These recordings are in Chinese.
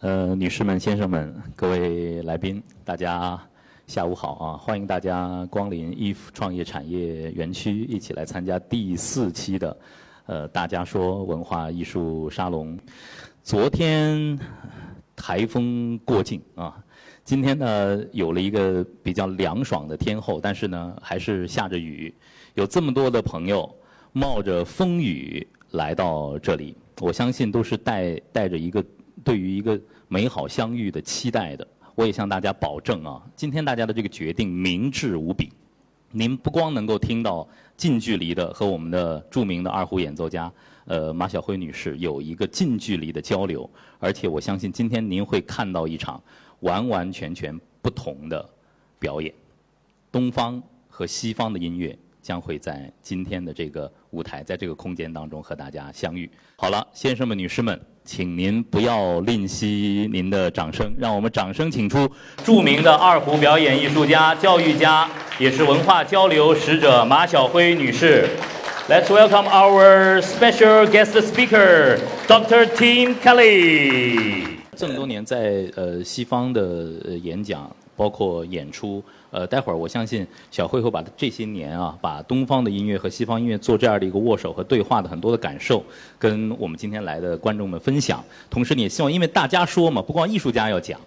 呃，女士们、先生们、各位来宾，大家下午好啊！欢迎大家光临 if 创业产业园区，一起来参加第四期的呃大家说文化艺术沙龙。昨天台风过境啊，今天呢有了一个比较凉爽的天候，但是呢还是下着雨。有这么多的朋友冒着风雨来到这里，我相信都是带带着一个。对于一个美好相遇的期待的，我也向大家保证啊，今天大家的这个决定明智无比。您不光能够听到近距离的和我们的著名的二胡演奏家呃马晓辉女士有一个近距离的交流，而且我相信今天您会看到一场完完全全不同的表演。东方和西方的音乐将会在今天的这个舞台，在这个空间当中和大家相遇。好了，先生们、女士们。请您不要吝惜您的掌声，让我们掌声请出著名的二胡表演艺术家、教育家，也是文化交流使者马晓辉女士。Let's welcome our special guest speaker, Dr. Tim Kelly。这么多年在呃西方的演讲，包括演出。呃，待会儿我相信小慧会把这些年啊，把东方的音乐和西方音乐做这样的一个握手和对话的很多的感受，跟我们今天来的观众们分享。同时，你也希望，因为大家说嘛，不光艺术家要讲，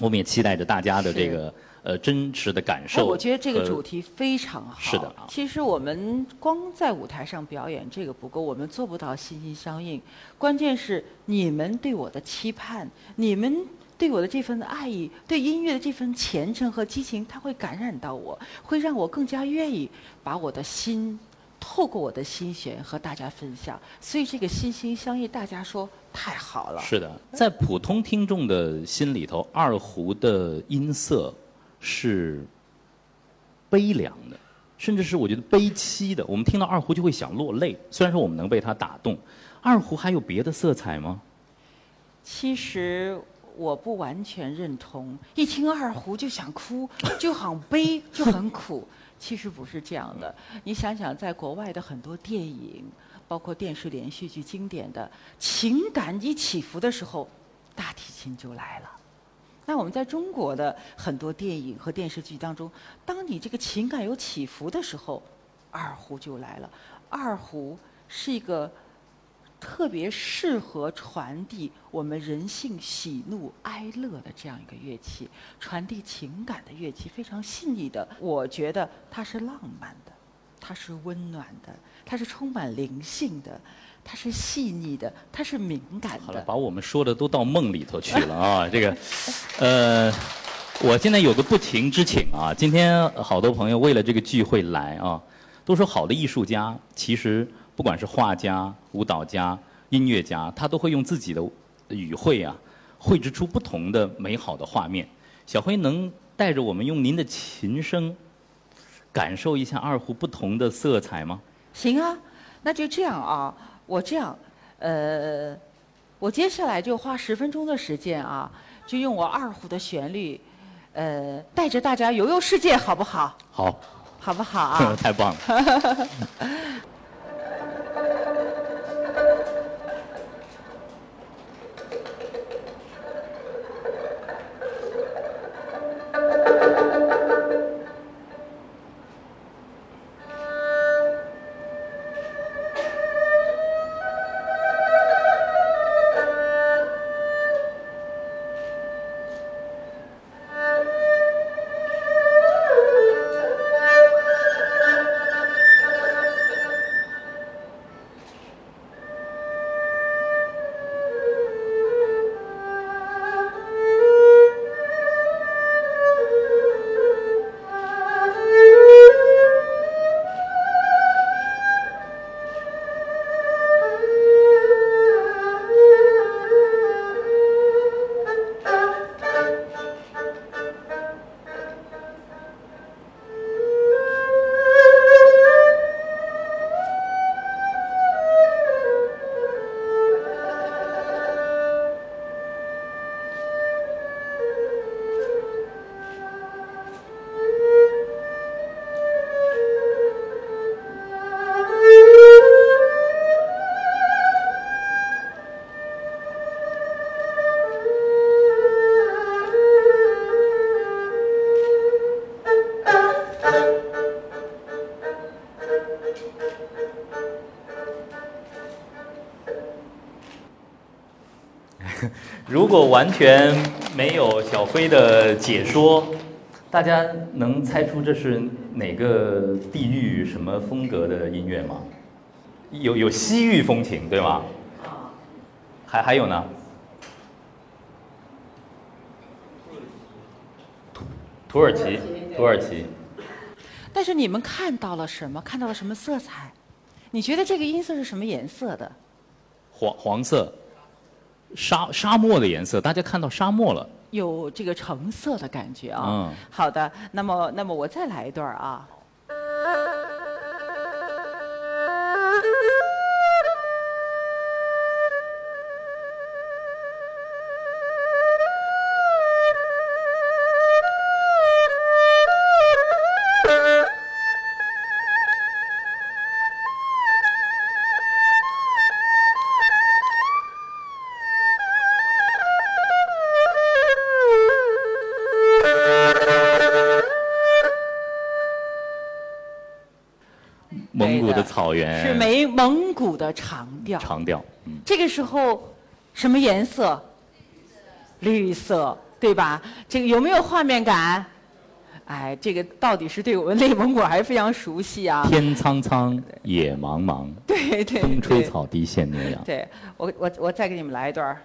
我们也期待着大家的这个呃真实的感受。我觉得这个主题非常好。是的。其实我们光在舞台上表演这个不够，我们做不到心心相印。关键是你们对我的期盼，你们。对我的这份爱意，对音乐的这份虔诚和激情，它会感染到我，会让我更加愿意把我的心透过我的心弦和大家分享。所以这个心心相印，大家说太好了。是的，在普通听众的心里头，二胡的音色是悲凉的，甚至是我觉得悲凄的。我们听到二胡就会想落泪。虽然说我们能被它打动，二胡还有别的色彩吗？其实。我不完全认同，一听二胡就想哭，就很悲，就很苦。其实不是这样的。你想想，在国外的很多电影，包括电视连续剧，经典的情感一起伏的时候，大提琴就来了。那我们在中国的很多电影和电视剧当中，当你这个情感有起伏的时候，二胡就来了。二胡是一个。特别适合传递我们人性喜怒哀乐的这样一个乐器，传递情感的乐器，非常细腻的。我觉得它是浪漫的，它是温暖的，它是充满灵性的，它是细腻的，它是敏感的。好了，把我们说的都到梦里头去了啊！这个，呃，我现在有个不情之请啊，今天好多朋友为了这个聚会来啊，都说好的艺术家其实。不管是画家、舞蹈家、音乐家，他都会用自己的语汇啊，绘制出不同的美好的画面。小辉能带着我们用您的琴声，感受一下二胡不同的色彩吗？行啊，那就这样啊，我这样，呃，我接下来就花十分钟的时间啊，就用我二胡的旋律，呃，带着大家游游世界，好不好？好，好不好啊？太棒了。如果完全没有小辉的解说，大家能猜出这是哪个地域什么风格的音乐吗？有有西域风情，对吗？还还有呢？土土耳其，土耳其。但是你们看到了什么？看到了什么色彩？你觉得这个音色是什么颜色的？黄黄色，沙沙漠的颜色，大家看到沙漠了。有这个橙色的感觉啊。嗯好的，那么那么我再来一段啊。草原是没蒙古的长调。长调，嗯，这个时候什么颜色？绿色，对吧？这个有没有画面感？哎，这个到底是对我们内蒙古还是非常熟悉啊？天苍苍，野茫茫，对对风吹草低见牛羊。对我我我再给你们来一段儿。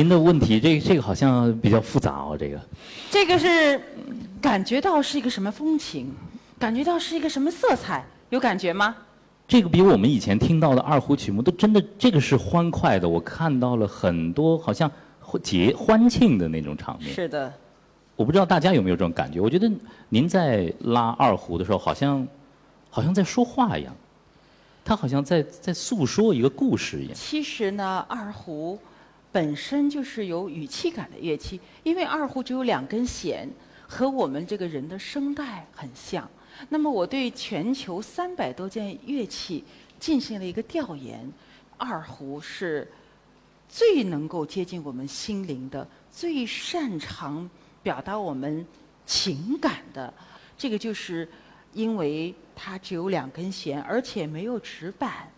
您的问题，这个这个好像比较复杂哦，这个。这个是感觉到是一个什么风情，感觉到是一个什么色彩，有感觉吗？这个比我们以前听到的二胡曲目都真的，这个是欢快的。我看到了很多好像节欢庆的那种场面。是的，我不知道大家有没有这种感觉？我觉得您在拉二胡的时候，好像好像在说话一样，他好像在在诉说一个故事一样。其实呢，二胡本身就是有语气感的乐器，因为二胡只有两根弦，和我们这个人的声带很像。那么我对全球三百多件乐器进行了一个调研，二胡是最能够接近我们心灵的，最擅长表达我们情感的。这个就是因为它只有两根弦，而且没有指板。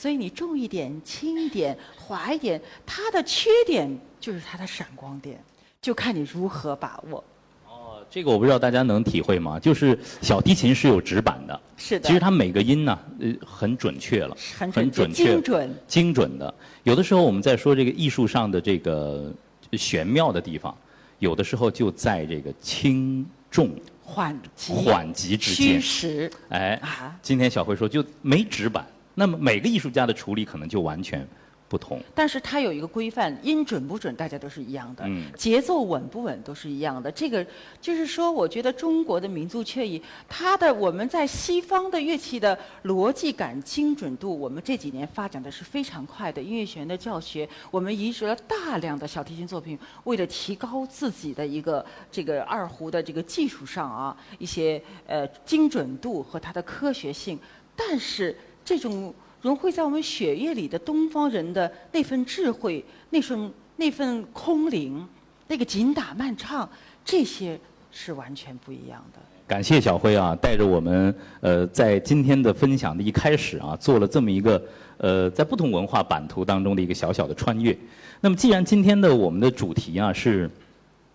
所以你重一点、轻一点、滑一点，它的缺点就是它的闪光点，就看你如何把握。哦，这个我不知道大家能体会吗？就是小提琴是有指板的，是的，其实它每个音呢，呃，很准确了，很很准确精准。精准的。有的时候我们在说这个艺术上的这个玄妙的地方，有的时候就在这个轻重缓急、缓急之虚间。实哎，啊。今天小辉说就没指板，那么每个艺术家的处理可能就完全不同。但是它有一个规范，音准不准，大家都是一样的；嗯节奏稳不稳都是一样的。这个就是说，我觉得中国的民族乐器，它的我们在西方的乐器的逻辑感、精准度，我们这几年发展的是非常快的。音乐学院的教学，我们移植了大量的小提琴作品，为了提高自己的一个这个二胡的这个技术上啊一些呃精准度和它的科学性，但是这种融汇在我们血液里的东方人的那份智慧、那份那份空灵、那个紧打慢唱，这些是完全不一样的。感谢小辉啊，带着我们呃，在今天的分享的一开始啊，做了这么一个呃，在不同文化版图当中的一个小小的穿越。那么，既然今天的我们的主题啊是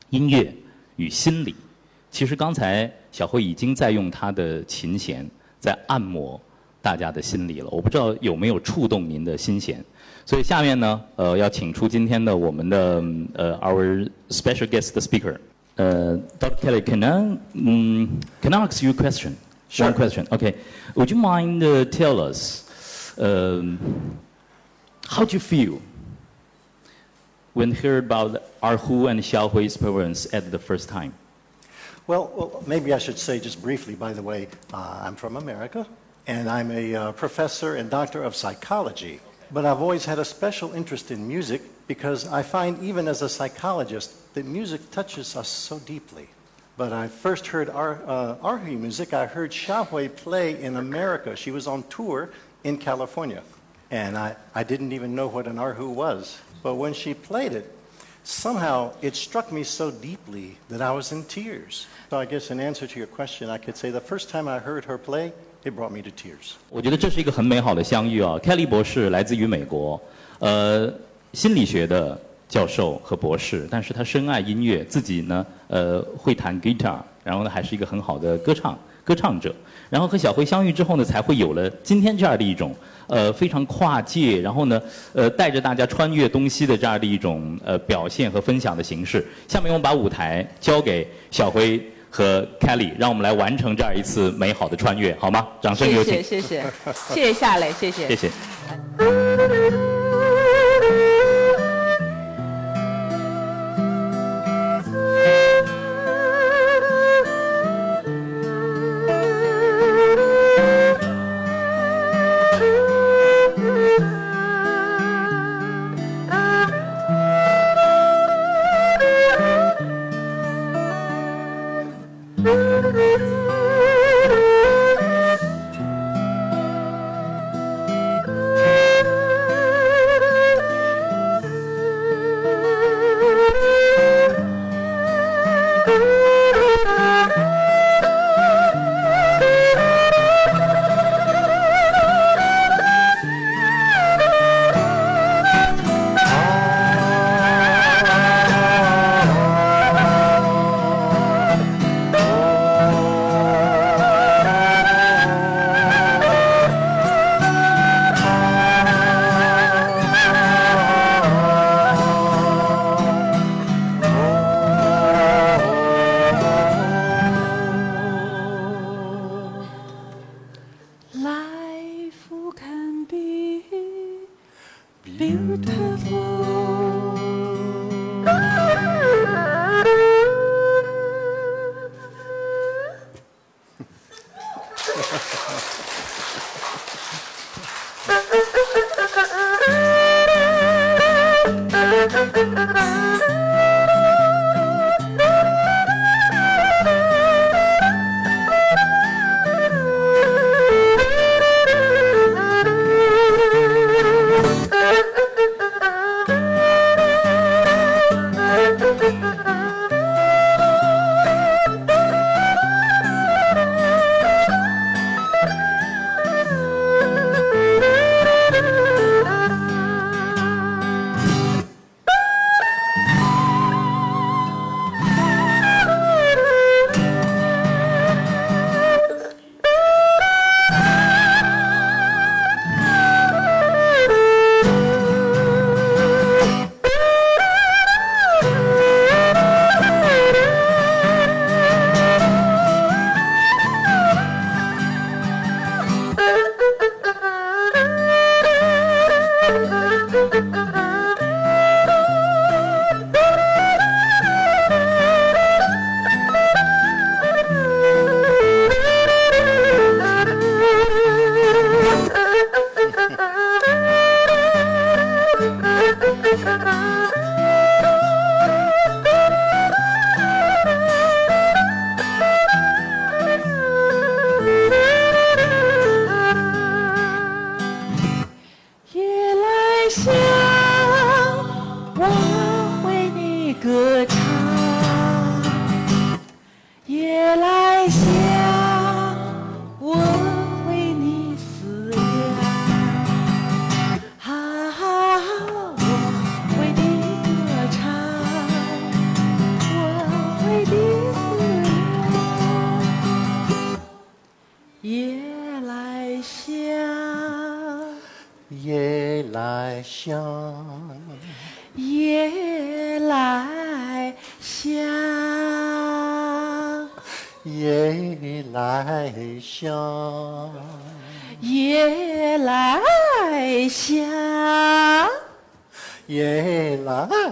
音乐与心理，其实刚才小辉已经在用他的琴弦在按摩大家的心理了。我不知道有没有触动您的心弦。所以下面呢，呃，要请出今天的我们的呃，our special guest speaker。Uh, Dr. Kelly, can I, um, can I ask you a question? Sure. One question. Okay. Would you mind uh, tell us um, how do you feel when you heard about Erhu and Xiaohui's performance at the first time? Well, well, maybe I should say just briefly, by the way, uh, I'm from America, and I'm a uh, professor and doctor of psychology. But I've always had a special interest in music because I find, even as a psychologist, that music touches us so deeply. But I first heard Ar, uh, music, I heard Xiaohui play in America. She was on tour in California. And I, I didn't even know what an Arhu was. But when she played it, somehow it struck me so deeply that I was in tears. So I guess in answer to your question, I could say the first time I heard her play, it brought me to tears. 我觉得这是一个很美好的相遇啊！Kelly 博士来自于美国，呃，心理学的教授和博士，但是他深爱音乐，自己呢，呃，会弹 guitar，然后呢，还是一个很好的歌唱歌唱者。然后和小辉相遇之后呢，才会有了今天这样的一种呃非常跨界，然后呢，呃，带着大家穿越东西的这样的一种呃表现和分享的形式。下面我们把舞台交给小辉和 Kelly，让我们来完成这样一次美好的穿越，好吗？掌声有请。谢谢谢谢谢谢夏磊，谢谢谢谢。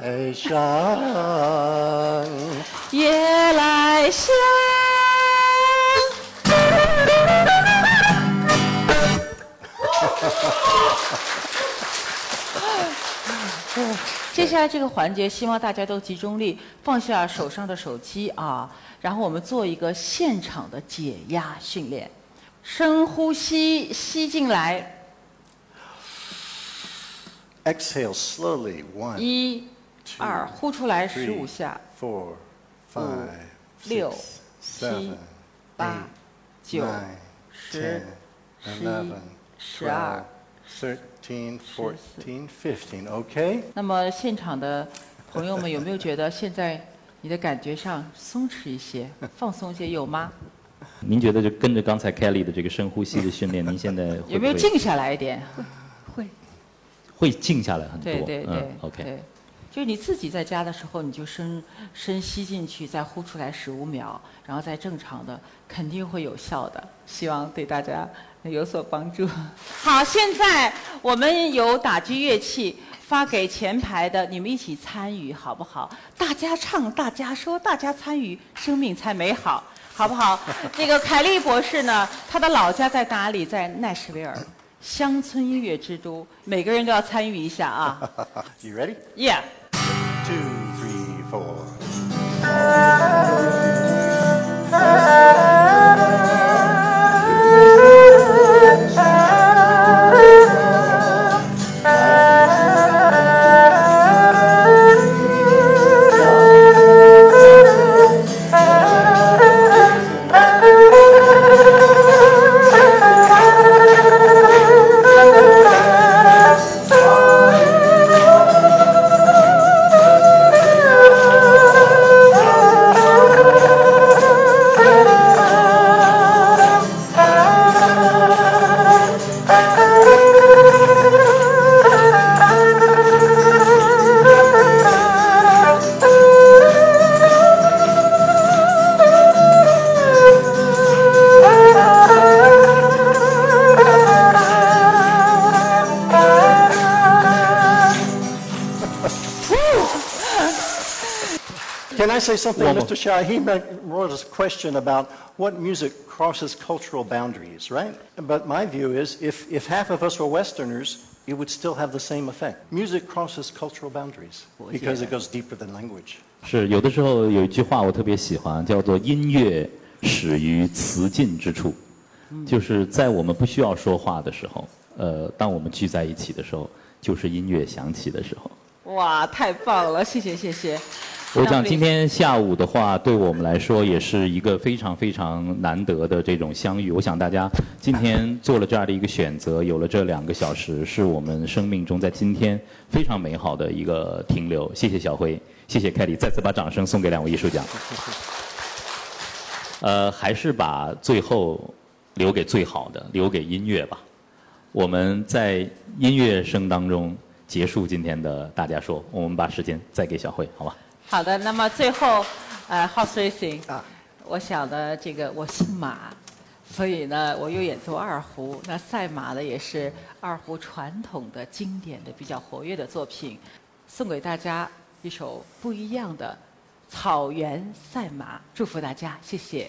来香，夜来香。接下来这个环节，希望大家都集中力，放下手上的手机啊，然后我们做一个现场的解压训练。深呼吸，吸进来，Exhale slowly. One, 一、二，呼出来十五下，four, five, 六、七八、九、十、十一、十二 twelve,。13, 14, 15. Okay? 那么现场的朋友们有没有觉得现在你的感觉上松弛一些、放松一些？有吗？您觉得就跟着刚才 Kelly 的这个深呼吸的训练，您现在会有没有静下来一点？会，会静下来很多？对对对、嗯，OK。就是你自己在家的时候，你就深深吸进去，再呼出来十五秒，然后再正常的，肯定会有效的。希望对大家有所帮助。好，现在我们有打击乐器发给前排的，你们一起参与好不好？大家唱，大家说，大家参与，生命才美好。好不好？这个凯利博士呢，他的老家在哪里？在奈什维尔，乡村音乐之都，每个人都要参与一下啊 You ready?！Yeah。Two, three, four. Can I say something, One more. Mr. Shah? He ma- wrote us a question about what music crosses cultural boundaries, right? But my view is if, if half of us were Westerners, it would still have the same effect. Music crosses cultural boundaries because it goes deeper than language. 是有的时候有一句话我特别喜欢，叫做“音乐始于词尽之处”，就是在我们不需要说话的时候，呃，当我们聚在一起的时候，就是音乐响起的时候。 哇，太棒了！谢谢谢谢。我想今天下午的话，对我们来说也是一个非常非常难得的这种相遇。我想大家今天做了这样的一个选择，有了这两个小时，是我们生命中在今天非常美好的一个停留。谢谢小辉，谢谢凯里，再次把掌声送给两位艺术家。呃，还是把最后留给最好的，留给音乐吧。我们在音乐声当中结束今天的大家说，我们把时间再给小慧，好吧？好的，那么最后，呃，House Racing，、啊我想呢，这个我姓马，所以呢，我又演奏二胡。那赛马呢，也是二胡传统的经典的、比较活跃的作品，送给大家一首不一样的《草原赛马》，祝福大家，谢谢。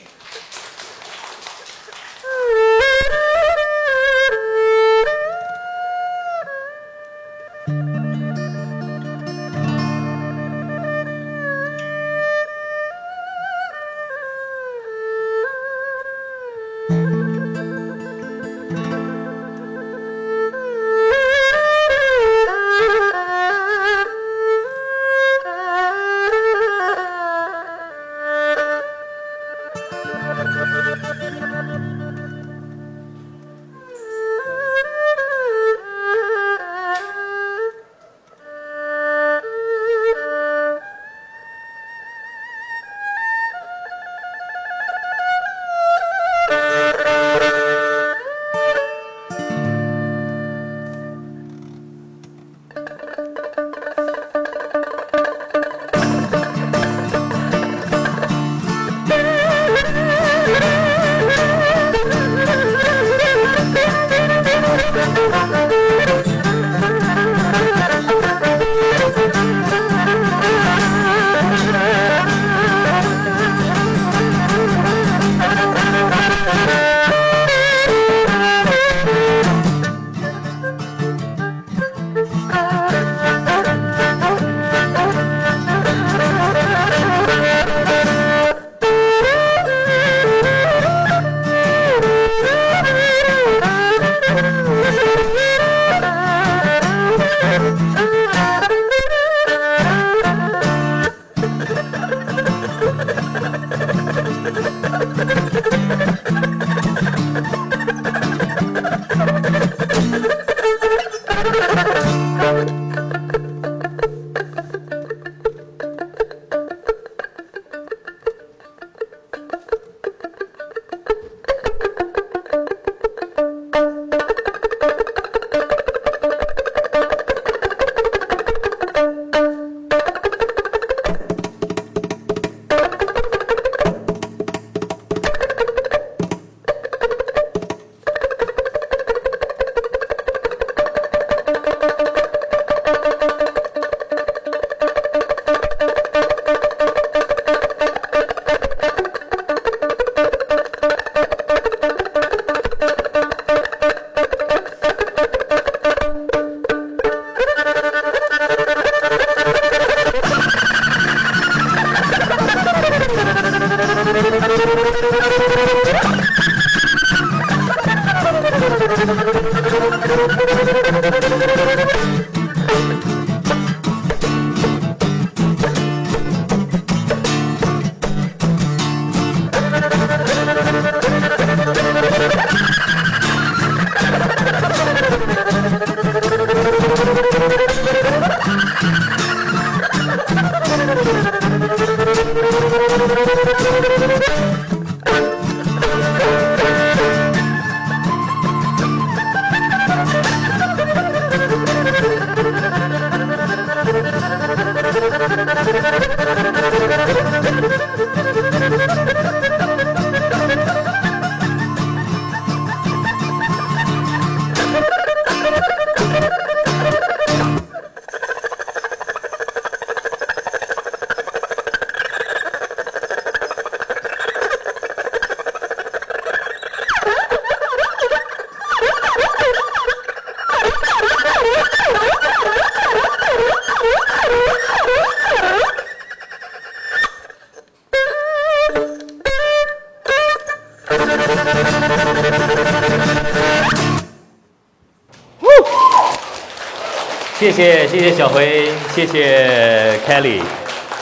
谢谢谢谢小辉，谢谢 Kelly，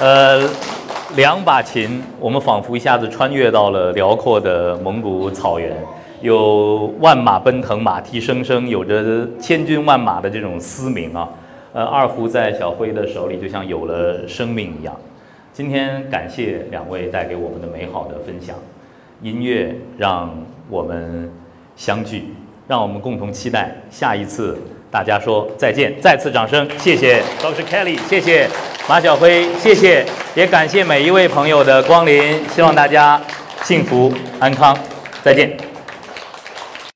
呃，两把琴，我们仿佛一下子穿越到了辽阔的蒙古草原，有万马奔腾，马蹄声声，有着千军万马的这种嘶鸣啊，呃，二胡在小辉的手里就像有了生命一样。今天感谢两位带给我们的美好的分享，音乐让我们相聚，让我们共同期待下一次。大家说再见，再次掌声，谢谢，都是 Kelly，谢谢。马晓辉，谢谢，也感谢每一位朋友的光临，希望大家幸福安康，再见。